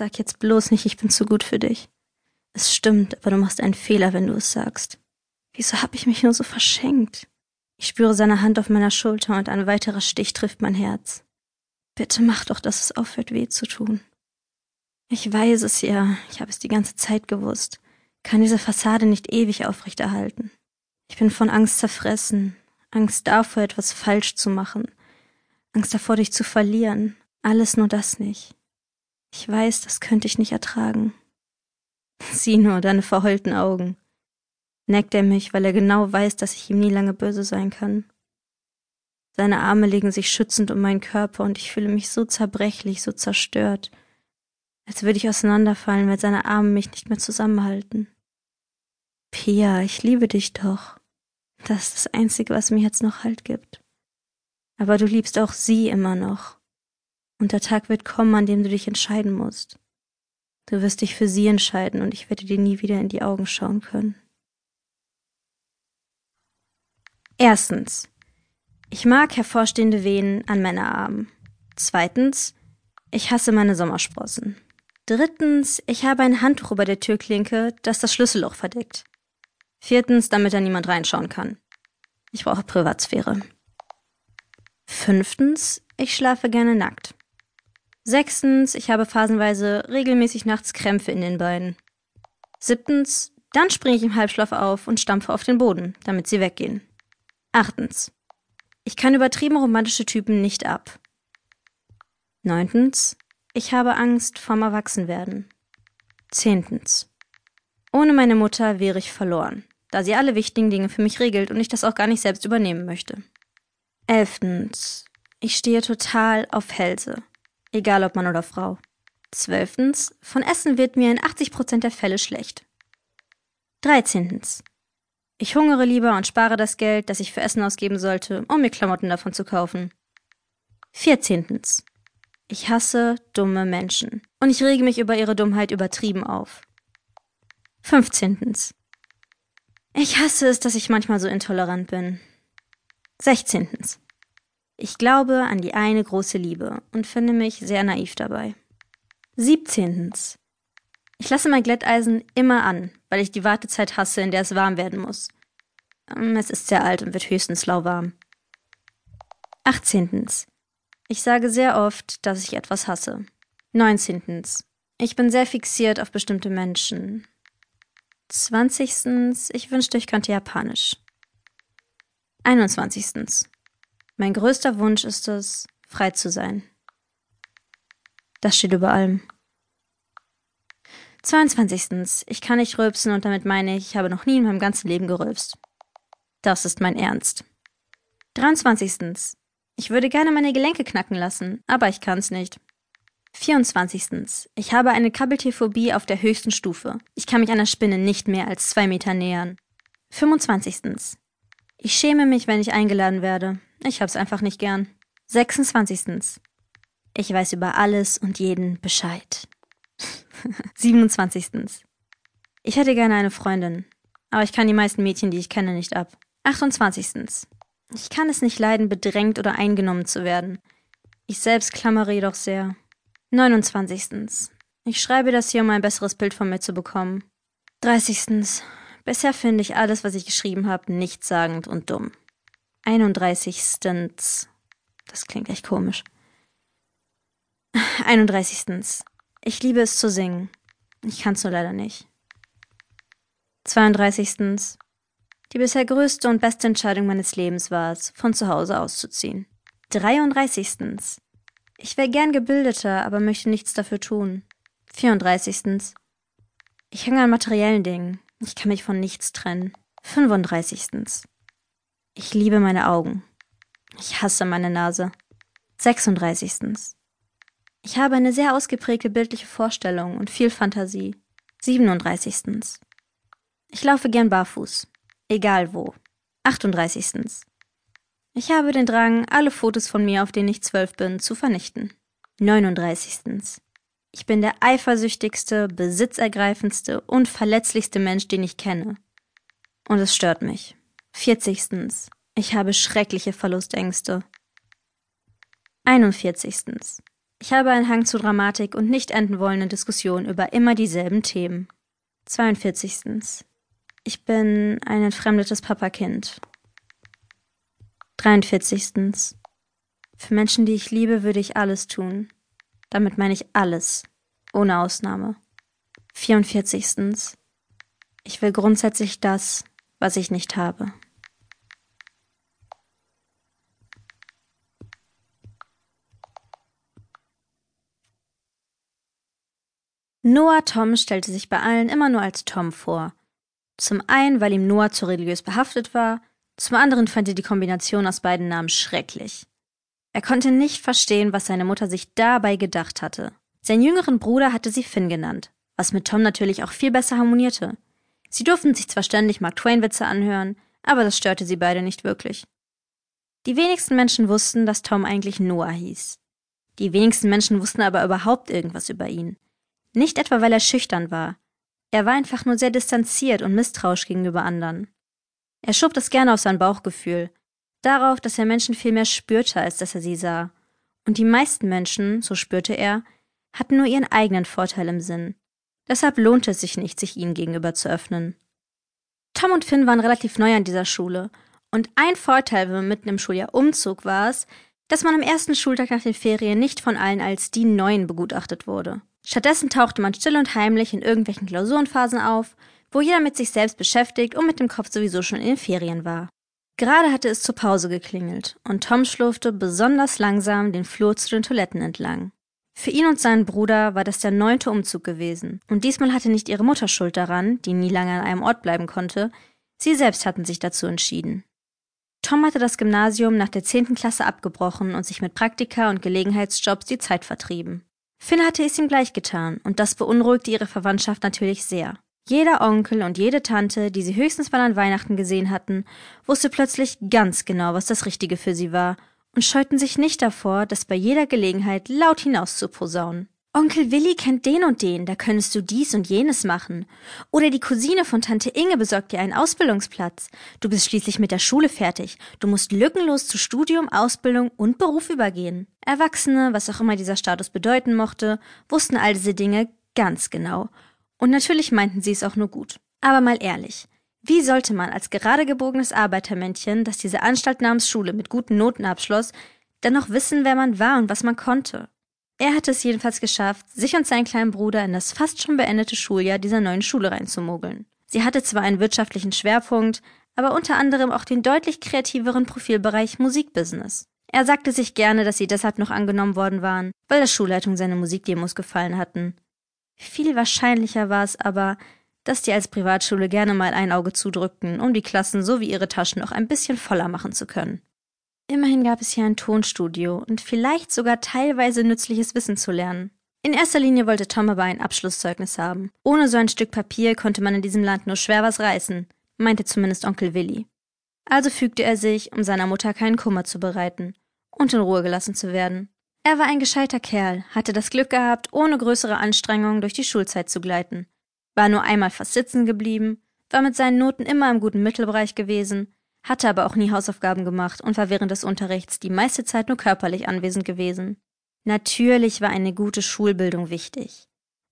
Sag jetzt bloß nicht, ich bin zu gut für dich. Es stimmt, aber du machst einen Fehler, wenn du es sagst. Wieso hab ich mich nur so verschenkt? Ich spüre seine Hand auf meiner Schulter und ein weiterer Stich trifft mein Herz. Bitte mach doch, dass es aufhört, weh zu tun. Ich weiß es ja, ich habe es die ganze Zeit gewusst. Kann diese Fassade nicht ewig aufrechterhalten. Ich bin von Angst zerfressen, Angst davor, etwas falsch zu machen, Angst davor, dich zu verlieren, alles nur das nicht. Ich weiß, das könnte ich nicht ertragen. Sieh nur deine verheulten Augen. Neckt er mich, weil er genau weiß, dass ich ihm nie lange böse sein kann. Seine Arme legen sich schützend um meinen Körper und ich fühle mich so zerbrechlich, so zerstört, als würde ich auseinanderfallen, weil seine Arme mich nicht mehr zusammenhalten. Pia, ich liebe dich doch. Das ist das Einzige, was mir jetzt noch Halt gibt. Aber du liebst auch sie immer noch. Und der Tag wird kommen, an dem du dich entscheiden musst. Du wirst dich für sie entscheiden und ich werde dir nie wieder in die Augen schauen können. Erstens. Ich mag hervorstehende Venen an Männerarmen. Zweitens. Ich hasse meine Sommersprossen. Drittens. Ich habe ein Handtuch über der Türklinke, das das Schlüsselloch verdeckt. Viertens, damit da niemand reinschauen kann. Ich brauche Privatsphäre. Fünftens. Ich schlafe gerne nackt. Sechstens, ich habe phasenweise regelmäßig nachts Krämpfe in den Beinen. Siebtens, dann springe ich im Halbschlaf auf und stampfe auf den Boden, damit sie weggehen. Achtens, ich kann übertrieben romantische Typen nicht ab. Neuntens, ich habe Angst vorm Erwachsenwerden. Zehntens, ohne meine Mutter wäre ich verloren, da sie alle wichtigen Dinge für mich regelt und ich das auch gar nicht selbst übernehmen möchte. Elftens, ich stehe total auf Hälse egal ob Mann oder Frau. Zwölftens, von Essen wird mir in 80 Prozent der Fälle schlecht. Dreizehntens, ich hungere lieber und spare das Geld, das ich für Essen ausgeben sollte, um mir Klamotten davon zu kaufen. Vierzehntens, ich hasse dumme Menschen und ich rege mich über ihre Dummheit übertrieben auf. Fünfzehntens, ich hasse es, dass ich manchmal so intolerant bin. Sechzehntens, ich glaube an die eine große Liebe und finde mich sehr naiv dabei. 17. Ich lasse mein Glätteisen immer an, weil ich die Wartezeit hasse, in der es warm werden muss. Ähm, es ist sehr alt und wird höchstens lauwarm. 18. Ich sage sehr oft, dass ich etwas hasse. 19. Ich bin sehr fixiert auf bestimmte Menschen. 20. Ich wünschte, ich könnte Japanisch. 21. Mein größter Wunsch ist es, frei zu sein. Das steht über allem. 22. Ich kann nicht rülpsen und damit meine ich, ich habe noch nie in meinem ganzen Leben gerülpst. Das ist mein Ernst. 23. Ich würde gerne meine Gelenke knacken lassen, aber ich kann's nicht. 24. Ich habe eine Krabbeltierphobie auf der höchsten Stufe. Ich kann mich einer Spinne nicht mehr als zwei Meter nähern. 25. Ich schäme mich, wenn ich eingeladen werde. Ich hab's einfach nicht gern. 26. Ich weiß über alles und jeden Bescheid. 27. Ich hätte gerne eine Freundin, aber ich kann die meisten Mädchen, die ich kenne, nicht ab. 28. Ich kann es nicht leiden, bedrängt oder eingenommen zu werden. Ich selbst klammere jedoch sehr. 29. Ich schreibe das hier, um ein besseres Bild von mir zu bekommen. 30. Bisher finde ich alles, was ich geschrieben habe, nichtssagend und dumm. 31. Das klingt echt komisch. 31. Ich liebe es zu singen. Ich kann's nur leider nicht. 32. Die bisher größte und beste Entscheidung meines Lebens war es, von zu Hause auszuziehen. 33. Ich wäre gern gebildeter, aber möchte nichts dafür tun. 34. Ich hänge an materiellen Dingen. Ich kann mich von nichts trennen. 35. Ich liebe meine Augen. Ich hasse meine Nase. 36. Ich habe eine sehr ausgeprägte bildliche Vorstellung und viel Fantasie. 37. Ich laufe gern barfuß. Egal wo. 38. Ich habe den Drang, alle Fotos von mir, auf denen ich zwölf bin, zu vernichten. 39. Ich bin der eifersüchtigste, besitzergreifendste und verletzlichste Mensch, den ich kenne. Und es stört mich. 40. Ich habe schreckliche Verlustängste. 41. Ich habe einen Hang zu Dramatik und nicht enden wollenden Diskussionen über immer dieselben Themen. 42. Ich bin ein entfremdetes Papakind. 43. Für Menschen, die ich liebe, würde ich alles tun. Damit meine ich alles, ohne Ausnahme. 44. Ich will grundsätzlich das, was ich nicht habe. Noah Tom stellte sich bei allen immer nur als Tom vor. Zum einen, weil ihm Noah zu religiös behaftet war, zum anderen fand er die Kombination aus beiden Namen schrecklich. Er konnte nicht verstehen, was seine Mutter sich dabei gedacht hatte. Sein jüngeren Bruder hatte sie Finn genannt, was mit Tom natürlich auch viel besser harmonierte. Sie durften sich zwar ständig Mark Twain-Witze anhören, aber das störte sie beide nicht wirklich. Die wenigsten Menschen wussten, dass Tom eigentlich Noah hieß. Die wenigsten Menschen wussten aber überhaupt irgendwas über ihn. Nicht etwa, weil er schüchtern war. Er war einfach nur sehr distanziert und misstrauisch gegenüber anderen. Er schob das gerne auf sein Bauchgefühl, darauf, dass er Menschen viel mehr spürte, als dass er sie sah. Und die meisten Menschen, so spürte er, hatten nur ihren eigenen Vorteil im Sinn. Deshalb lohnte es sich nicht, sich ihnen gegenüber zu öffnen. Tom und Finn waren relativ neu an dieser Schule, und ein Vorteil, wenn man mitten im Schuljahr umzog, war es, dass man am ersten Schultag nach den Ferien nicht von allen als die Neuen begutachtet wurde. Stattdessen tauchte man still und heimlich in irgendwelchen Klausurenphasen auf, wo jeder mit sich selbst beschäftigt und mit dem Kopf sowieso schon in den Ferien war. Gerade hatte es zur Pause geklingelt, und Tom schlurfte besonders langsam den Flur zu den Toiletten entlang. Für ihn und seinen Bruder war das der neunte Umzug gewesen, und diesmal hatte nicht ihre Mutter Schuld daran, die nie lange an einem Ort bleiben konnte, sie selbst hatten sich dazu entschieden. Tom hatte das Gymnasium nach der zehnten Klasse abgebrochen und sich mit Praktika und Gelegenheitsjobs die Zeit vertrieben. Finn hatte es ihm gleich getan, und das beunruhigte ihre Verwandtschaft natürlich sehr. Jeder Onkel und jede Tante, die sie höchstens mal an Weihnachten gesehen hatten, wusste plötzlich ganz genau, was das Richtige für sie war, und scheuten sich nicht davor, das bei jeder Gelegenheit laut hinaus zu posaunen. Onkel Willi kennt den und den, da könntest du dies und jenes machen. Oder die Cousine von Tante Inge besorgt dir einen Ausbildungsplatz. Du bist schließlich mit der Schule fertig. Du musst lückenlos zu Studium, Ausbildung und Beruf übergehen. Erwachsene, was auch immer dieser Status bedeuten mochte, wussten all diese Dinge ganz genau und natürlich meinten sie es auch nur gut. Aber mal ehrlich, wie sollte man als gerade gebogenes Arbeitermännchen, das diese Anstalt namens Schule mit guten Noten abschloss, dann noch wissen, wer man war und was man konnte? Er hatte es jedenfalls geschafft, sich und seinen kleinen Bruder in das fast schon beendete Schuljahr dieser neuen Schule reinzumogeln. Sie hatte zwar einen wirtschaftlichen Schwerpunkt, aber unter anderem auch den deutlich kreativeren Profilbereich Musikbusiness. Er sagte sich gerne, dass sie deshalb noch angenommen worden waren, weil der Schulleitung seine Musikdemos gefallen hatten. Viel wahrscheinlicher war es aber, dass die als Privatschule gerne mal ein Auge zudrückten, um die Klassen sowie ihre Taschen noch ein bisschen voller machen zu können. Immerhin gab es hier ein Tonstudio und vielleicht sogar teilweise nützliches Wissen zu lernen. In erster Linie wollte Tom aber ein Abschlusszeugnis haben. Ohne so ein Stück Papier konnte man in diesem Land nur schwer was reißen, meinte zumindest Onkel Willi. Also fügte er sich, um seiner Mutter keinen Kummer zu bereiten und in Ruhe gelassen zu werden. Er war ein gescheiter Kerl, hatte das Glück gehabt, ohne größere Anstrengungen durch die Schulzeit zu gleiten, war nur einmal fast sitzen geblieben, war mit seinen Noten immer im guten Mittelbereich gewesen, hatte aber auch nie Hausaufgaben gemacht und war während des Unterrichts die meiste Zeit nur körperlich anwesend gewesen. Natürlich war eine gute Schulbildung wichtig.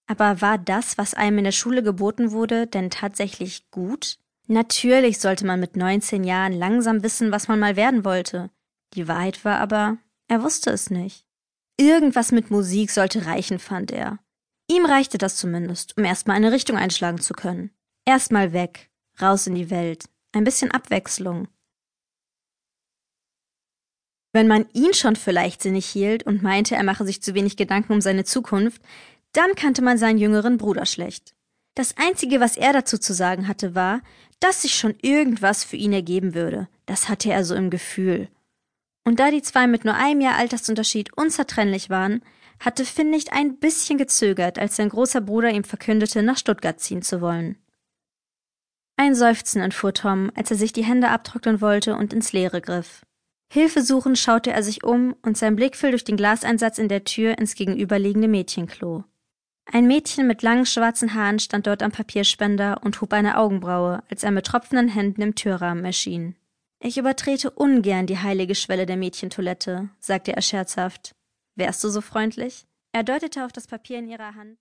Aber war das, was einem in der Schule geboten wurde, denn tatsächlich gut? Natürlich sollte man mit 19 Jahren langsam wissen, was man mal werden wollte. Die Wahrheit war aber, er wusste es nicht. Irgendwas mit Musik sollte reichen, fand er. Ihm reichte das zumindest, um erstmal eine Richtung einschlagen zu können. Erstmal weg, raus in die Welt, ein bisschen Abwechslung. Wenn man ihn schon für leichtsinnig hielt und meinte, er mache sich zu wenig Gedanken um seine Zukunft, dann kannte man seinen jüngeren Bruder schlecht. Das Einzige, was er dazu zu sagen hatte, war, dass sich schon irgendwas für ihn ergeben würde. Das hatte er so im Gefühl. Und da die zwei mit nur einem Jahr Altersunterschied unzertrennlich waren, hatte Finn nicht ein bisschen gezögert, als sein großer Bruder ihm verkündete, nach Stuttgart ziehen zu wollen. Ein Seufzen entfuhr Tom, als er sich die Hände abtrocknen wollte und ins Leere griff. Hilfesuchend schaute er sich um und sein Blick fiel durch den Glaseinsatz in der Tür ins gegenüberliegende Mädchenklo. Ein Mädchen mit langen schwarzen Haaren stand dort am Papierspender und hob eine Augenbraue, als er mit tropfenden Händen im Türrahmen erschien. Ich übertrete ungern die heilige Schwelle der Mädchentoilette, sagte er scherzhaft. Wärst du so freundlich? Er deutete auf das Papier in ihrer Hand